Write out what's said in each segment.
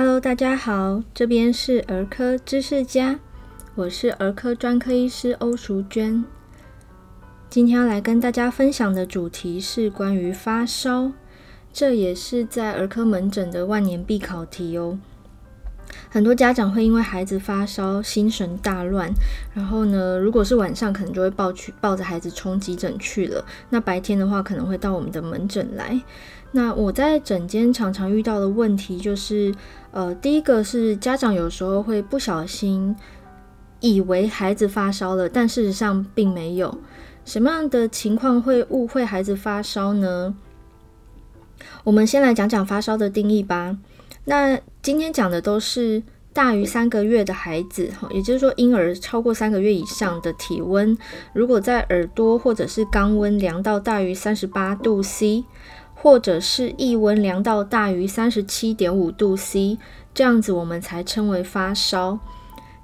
Hello，大家好，这边是儿科知识家，我是儿科专科医师欧淑娟。今天要来跟大家分享的主题是关于发烧，这也是在儿科门诊的万年必考题哦。很多家长会因为孩子发烧，心神大乱，然后呢，如果是晚上，可能就会抱去抱着孩子冲急诊去了。那白天的话，可能会到我们的门诊来。那我在诊间常常遇到的问题就是，呃，第一个是家长有时候会不小心以为孩子发烧了，但事实上并没有。什么样的情况会误会孩子发烧呢？我们先来讲讲发烧的定义吧。那今天讲的都是大于三个月的孩子，哈也就是说婴儿超过三个月以上的体温，如果在耳朵或者是肛温量到大于三十八度 C。或者是腋温量到大于三十七点五度 C，这样子我们才称为发烧。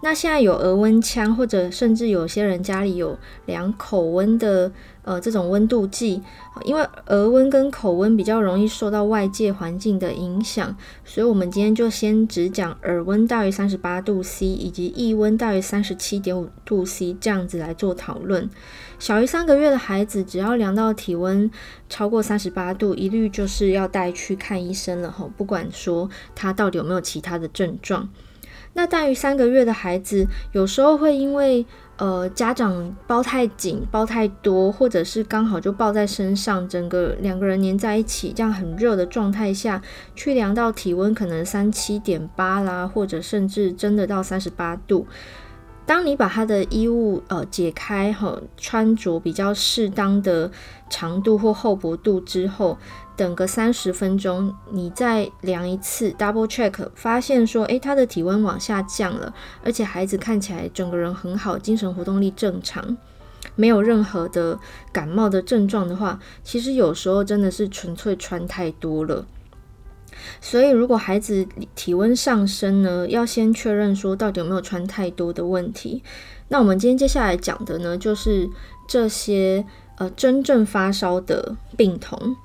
那现在有额温枪，或者甚至有些人家里有量口温的，呃，这种温度计，因为额温跟口温比较容易受到外界环境的影响，所以我们今天就先只讲耳温大于三十八度 C，以及腋温大于三十七点五度 C 这样子来做讨论。小于三个月的孩子，只要量到体温超过三十八度，一律就是要带去看医生了哈，不管说他到底有没有其他的症状。那大于三个月的孩子，有时候会因为呃家长包太紧、包太多，或者是刚好就抱在身上，整个两个人黏在一起，这样很热的状态下去量到体温可能三七点八啦，或者甚至真的到三十八度。当你把他的衣物呃解开哈，穿着比较适当的长度或厚薄度之后，等个三十分钟，你再量一次 double check，发现说，诶，他的体温往下降了，而且孩子看起来整个人很好，精神活动力正常，没有任何的感冒的症状的话，其实有时候真的是纯粹穿太多了。所以，如果孩子体温上升呢，要先确认说到底有没有穿太多的问题。那我们今天接下来讲的呢，就是这些呃真正发烧的病童。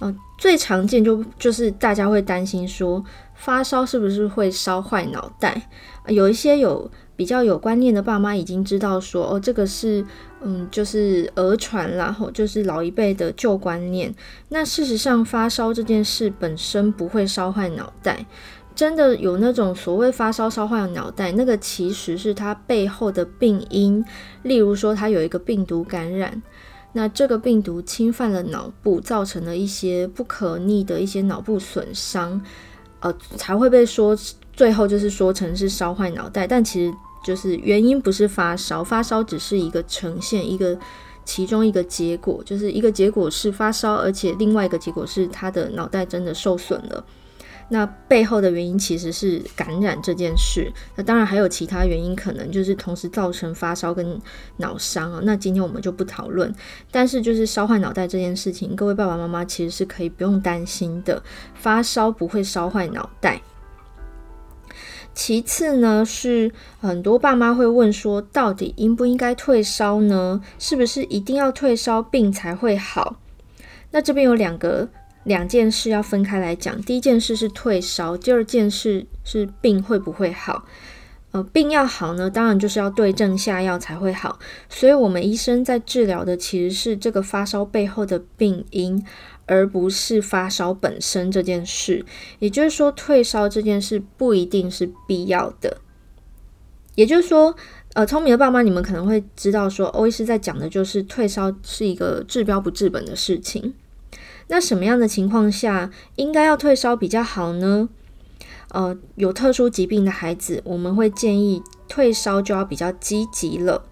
呃，最常见就就是大家会担心说，发烧是不是会烧坏脑袋？有一些有。比较有观念的爸妈已经知道说，哦，这个是，嗯，就是讹传，然后就是老一辈的旧观念。那事实上，发烧这件事本身不会烧坏脑袋，真的有那种所谓发烧烧坏脑袋，那个其实是它背后的病因。例如说，它有一个病毒感染，那这个病毒侵犯了脑部，造成了一些不可逆的一些脑部损伤，呃，才会被说。最后就是说成是烧坏脑袋，但其实就是原因不是发烧，发烧只是一个呈现，一个其中一个结果，就是一个结果是发烧，而且另外一个结果是他的脑袋真的受损了。那背后的原因其实是感染这件事，那当然还有其他原因，可能就是同时造成发烧跟脑伤啊。那今天我们就不讨论，但是就是烧坏脑袋这件事情，各位爸爸妈妈其实是可以不用担心的，发烧不会烧坏脑袋。其次呢，是很多爸妈会问说，到底应不应该退烧呢？是不是一定要退烧病才会好？那这边有两个两件事要分开来讲。第一件事是退烧，第二件事是病会不会好？呃，病要好呢，当然就是要对症下药才会好。所以，我们医生在治疗的其实是这个发烧背后的病因。而不是发烧本身这件事，也就是说，退烧这件事不一定是必要的。也就是说，呃，聪明的爸妈，你们可能会知道说，欧医师在讲的就是退烧是一个治标不治本的事情。那什么样的情况下应该要退烧比较好呢？呃，有特殊疾病的孩子，我们会建议退烧就要比较积极了。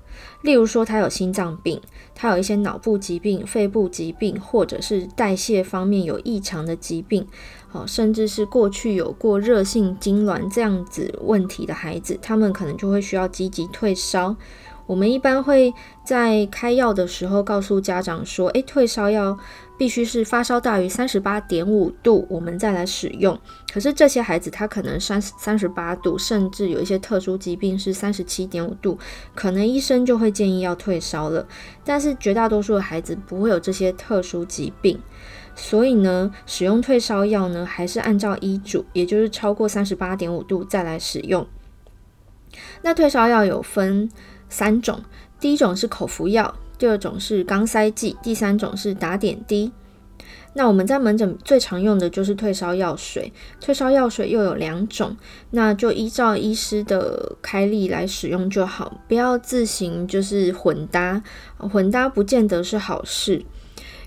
例如说，他有心脏病，他有一些脑部疾病、肺部疾病，或者是代谢方面有异常的疾病，好，甚至是过去有过热性痉挛这样子问题的孩子，他们可能就会需要积极退烧。我们一般会在开药的时候告诉家长说：“诶，退烧药必须是发烧大于三十八点五度，我们再来使用。”可是这些孩子他可能三三十八度，甚至有一些特殊疾病是三十七点五度，可能医生就会建议要退烧了。但是绝大多数的孩子不会有这些特殊疾病，所以呢，使用退烧药呢，还是按照医嘱，也就是超过三十八点五度再来使用。那退烧药有分三种，第一种是口服药，第二种是肛塞剂，第三种是打点滴。那我们在门诊最常用的就是退烧药水，退烧药水又有两种，那就依照医师的开立来使用就好，不要自行就是混搭，混搭不见得是好事。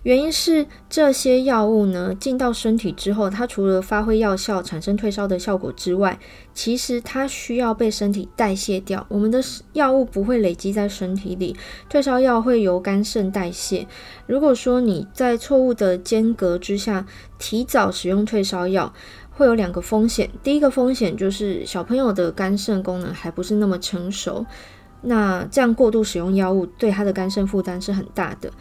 原因是这些药物呢，进到身体之后，它除了发挥药效、产生退烧的效果之外，其实它需要被身体代谢掉。我们的药物不会累积在身体里，退烧药会由肝肾代谢。如果说你在错误的间隔之下提早使用退烧药，会有两个风险。第一个风险就是小朋友的肝肾功能还不是那么成熟，那这样过度使用药物对他的肝肾负担是很大的。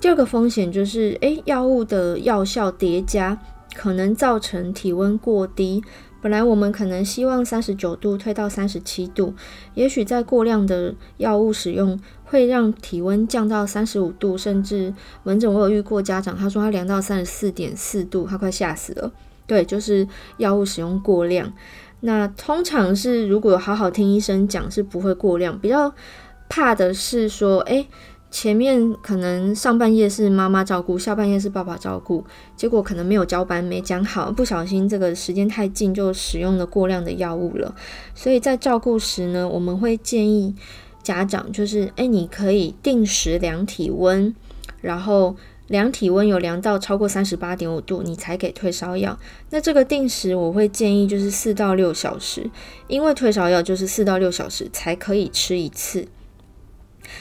第二个风险就是，诶，药物的药效叠加可能造成体温过低。本来我们可能希望三十九度退到三十七度，也许在过量的药物使用会让体温降到三十五度，甚至门诊我有遇过家长，他说他量到三十四点四度，他快吓死了。对，就是药物使用过量。那通常是如果好好听医生讲，是不会过量。比较怕的是说，诶。前面可能上半夜是妈妈照顾，下半夜是爸爸照顾，结果可能没有交班，没讲好，不小心这个时间太近就使用了过量的药物了。所以在照顾时呢，我们会建议家长就是，哎，你可以定时量体温，然后量体温有量到超过三十八点五度，你才给退烧药。那这个定时我会建议就是四到六小时，因为退烧药就是四到六小时才可以吃一次。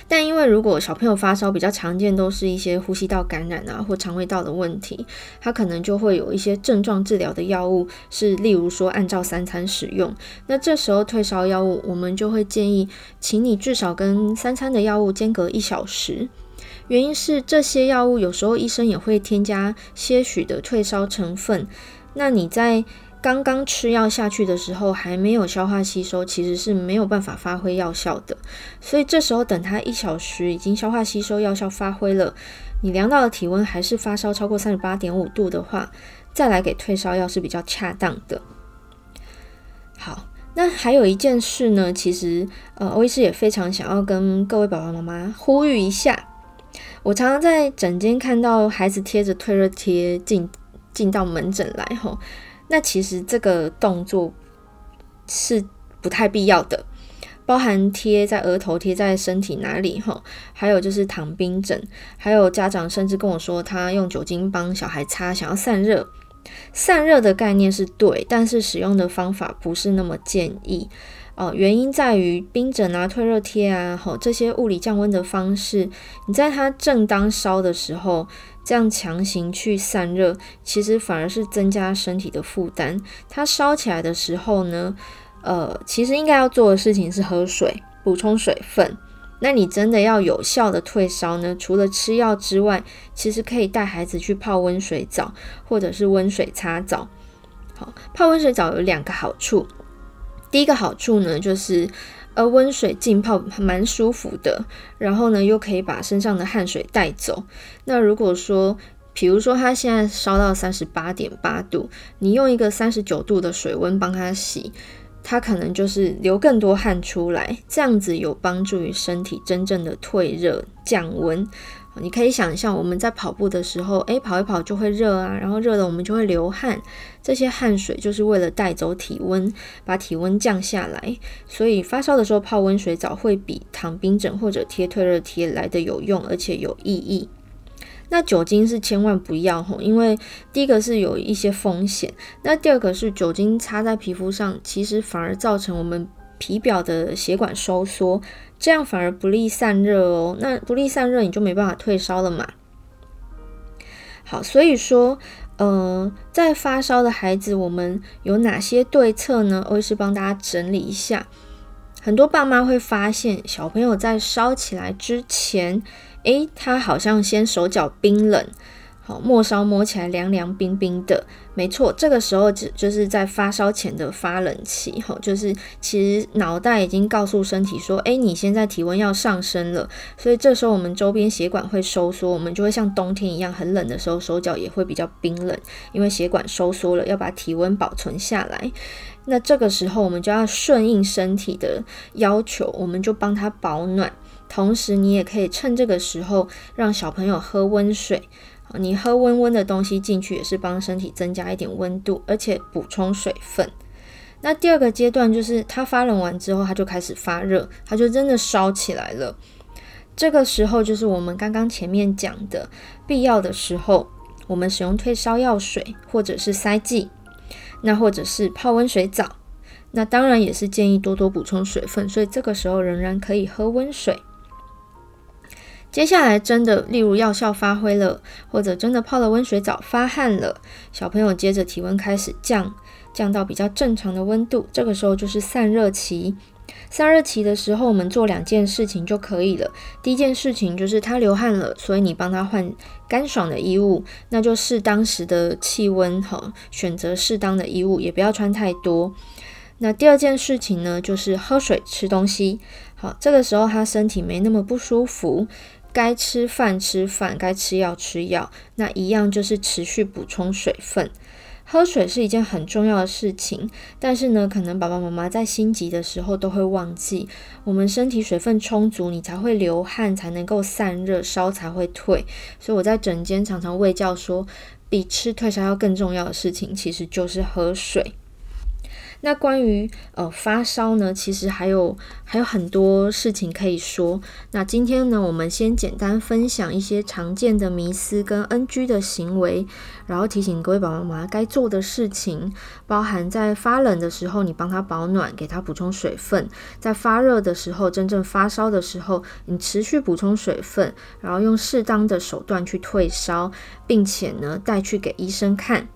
但因为如果小朋友发烧，比较常见都是一些呼吸道感染啊，或肠胃道的问题，他可能就会有一些症状治疗的药物，是例如说按照三餐使用。那这时候退烧药物，我们就会建议，请你至少跟三餐的药物间隔一小时。原因是这些药物有时候医生也会添加些许的退烧成分，那你在刚刚吃药下去的时候，还没有消化吸收，其实是没有办法发挥药效的。所以这时候等它一小时已经消化吸收，药效发挥了，你量到的体温还是发烧超过三十八点五度的话，再来给退烧药是比较恰当的。好，那还有一件事呢，其实呃，欧医师也非常想要跟各位爸爸妈妈呼吁一下。我常常在诊间看到孩子贴着退热贴进进到门诊来吼。那其实这个动作是不太必要的，包含贴在额头、贴在身体哪里哈，还有就是躺冰枕，还有家长甚至跟我说他用酒精帮小孩擦，想要散热。散热的概念是对，但是使用的方法不是那么建议。哦，原因在于冰枕啊、退热贴啊，吼这些物理降温的方式，你在它正当烧的时候，这样强行去散热，其实反而是增加身体的负担。它烧起来的时候呢，呃，其实应该要做的事情是喝水，补充水分。那你真的要有效的退烧呢，除了吃药之外，其实可以带孩子去泡温水澡，或者是温水擦澡。好，泡温水澡有两个好处。第一个好处呢，就是呃温水浸泡蛮舒服的，然后呢又可以把身上的汗水带走。那如果说，比如说他现在烧到三十八点八度，你用一个三十九度的水温帮他洗，他可能就是流更多汗出来，这样子有帮助于身体真正的退热降温。你可以想象，我们在跑步的时候，诶，跑一跑就会热啊，然后热了我们就会流汗，这些汗水就是为了带走体温，把体温降下来。所以发烧的时候泡温水澡会比躺冰枕或者贴退热贴来得有用，而且有意义。那酒精是千万不要吼，因为第一个是有一些风险，那第二个是酒精擦在皮肤上，其实反而造成我们皮表的血管收缩。这样反而不利散热哦，那不利散热，你就没办法退烧了嘛。好，所以说，呃，在发烧的孩子，我们有哪些对策呢？欧医师帮大家整理一下。很多爸妈会发现，小朋友在烧起来之前，诶，他好像先手脚冰冷，末梢摸起来凉凉冰冰的，没错，这个时候就就是在发烧前的发冷期，哈，就是其实脑袋已经告诉身体说，哎，你现在体温要上升了，所以这时候我们周边血管会收缩，我们就会像冬天一样很冷的时候，手脚也会比较冰冷，因为血管收缩了，要把体温保存下来。那这个时候我们就要顺应身体的要求，我们就帮他保暖，同时你也可以趁这个时候让小朋友喝温水。你喝温温的东西进去，也是帮身体增加一点温度，而且补充水分。那第二个阶段就是它发冷完之后，它就开始发热，它就真的烧起来了。这个时候就是我们刚刚前面讲的，必要的时候，我们使用退烧药水，或者是塞剂，那或者是泡温水澡。那当然也是建议多多补充水分，所以这个时候仍然可以喝温水。接下来真的，例如药效发挥了，或者真的泡了温水澡发汗了，小朋友接着体温开始降，降到比较正常的温度，这个时候就是散热期。散热期的时候，我们做两件事情就可以了。第一件事情就是他流汗了，所以你帮他换干爽的衣物，那就视当时的气温哈，选择适当的衣物，也不要穿太多。那第二件事情呢，就是喝水吃东西。好，这个时候他身体没那么不舒服。该吃饭吃饭，该吃药吃药，那一样就是持续补充水分。喝水是一件很重要的事情，但是呢，可能爸爸妈妈在心急的时候都会忘记，我们身体水分充足，你才会流汗，才能够散热，烧才会退。所以我在诊间常常喂教说，比吃退烧药更重要的事情，其实就是喝水。那关于呃发烧呢，其实还有还有很多事情可以说。那今天呢，我们先简单分享一些常见的迷思跟 NG 的行为，然后提醒各位爸爸妈妈该做的事情，包含在发冷的时候，你帮他保暖，给他补充水分；在发热的时候，真正发烧的时候，你持续补充水分，然后用适当的手段去退烧，并且呢带去给医生看。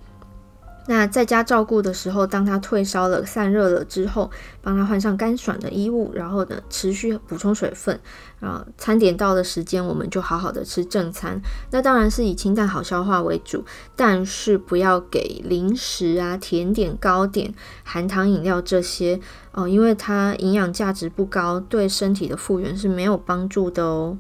那在家照顾的时候，当他退烧了、散热了之后，帮他换上干爽的衣物，然后呢，持续补充水分。啊，餐点到的时间，我们就好好的吃正餐。那当然是以清淡好消化为主，但是不要给零食啊、甜点、糕点、含糖饮料这些哦，因为它营养价值不高，对身体的复原是没有帮助的哦。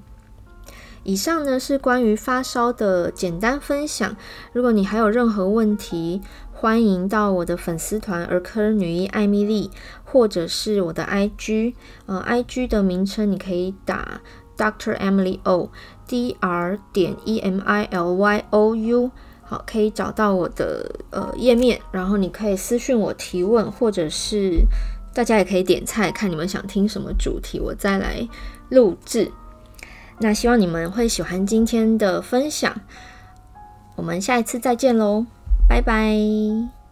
以上呢是关于发烧的简单分享。如果你还有任何问题，欢迎到我的粉丝团儿科女医艾米莉，或者是我的 IG，呃，IG 的名称你可以打 Dr. Emily O，D R 点 E M I L Y O U，好，可以找到我的呃页面，然后你可以私讯我提问，或者是大家也可以点菜，看你们想听什么主题，我再来录制。那希望你们会喜欢今天的分享，我们下一次再见喽。拜拜。